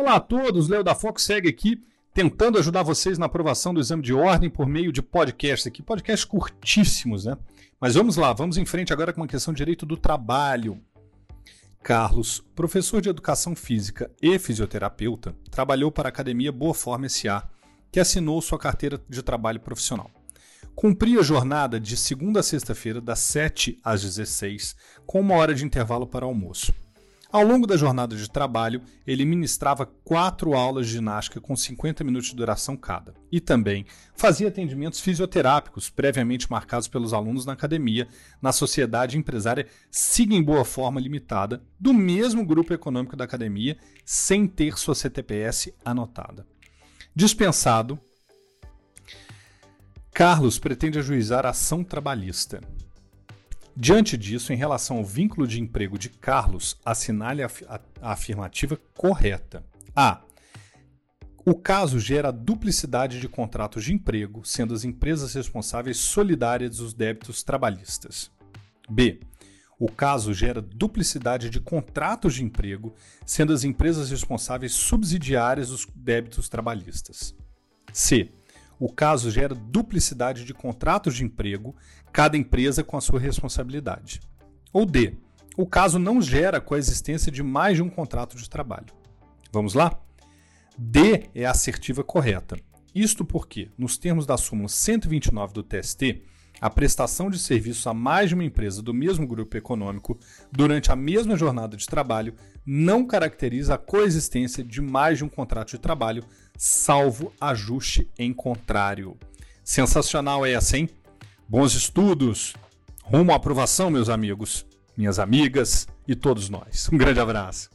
Olá a todos, Léo da Fox segue aqui tentando ajudar vocês na aprovação do exame de ordem por meio de podcasts aqui, podcasts curtíssimos, né? Mas vamos lá, vamos em frente agora com uma questão de direito do trabalho. Carlos, professor de educação física e fisioterapeuta, trabalhou para a Academia Boa Forma SA, que assinou sua carteira de trabalho profissional. Cumpria a jornada de segunda a sexta-feira, das 7 às 16, com uma hora de intervalo para almoço. Ao longo da jornada de trabalho, ele ministrava quatro aulas de ginástica com 50 minutos de duração cada. E também fazia atendimentos fisioterápicos previamente marcados pelos alunos na academia, na sociedade empresária Siga em Boa Forma Limitada, do mesmo grupo econômico da academia, sem ter sua CTPS anotada. Dispensado, Carlos pretende ajuizar a ação trabalhista. Diante disso, em relação ao vínculo de emprego de Carlos, assinale a, a afirmativa correta. A. O caso gera duplicidade de contratos de emprego, sendo as empresas responsáveis solidárias dos débitos trabalhistas. B. O caso gera duplicidade de contratos de emprego, sendo as empresas responsáveis subsidiárias dos débitos trabalhistas. C o caso gera duplicidade de contratos de emprego, cada empresa com a sua responsabilidade. Ou D. O caso não gera coexistência de mais de um contrato de trabalho. Vamos lá? D é a assertiva correta. Isto porque, nos termos da súmula 129 do TST, a prestação de serviços a mais de uma empresa do mesmo grupo econômico durante a mesma jornada de trabalho não caracteriza a coexistência de mais de um contrato de trabalho, salvo ajuste em contrário. Sensacional essa, hein? Bons estudos! Rumo à aprovação, meus amigos, minhas amigas e todos nós. Um grande abraço.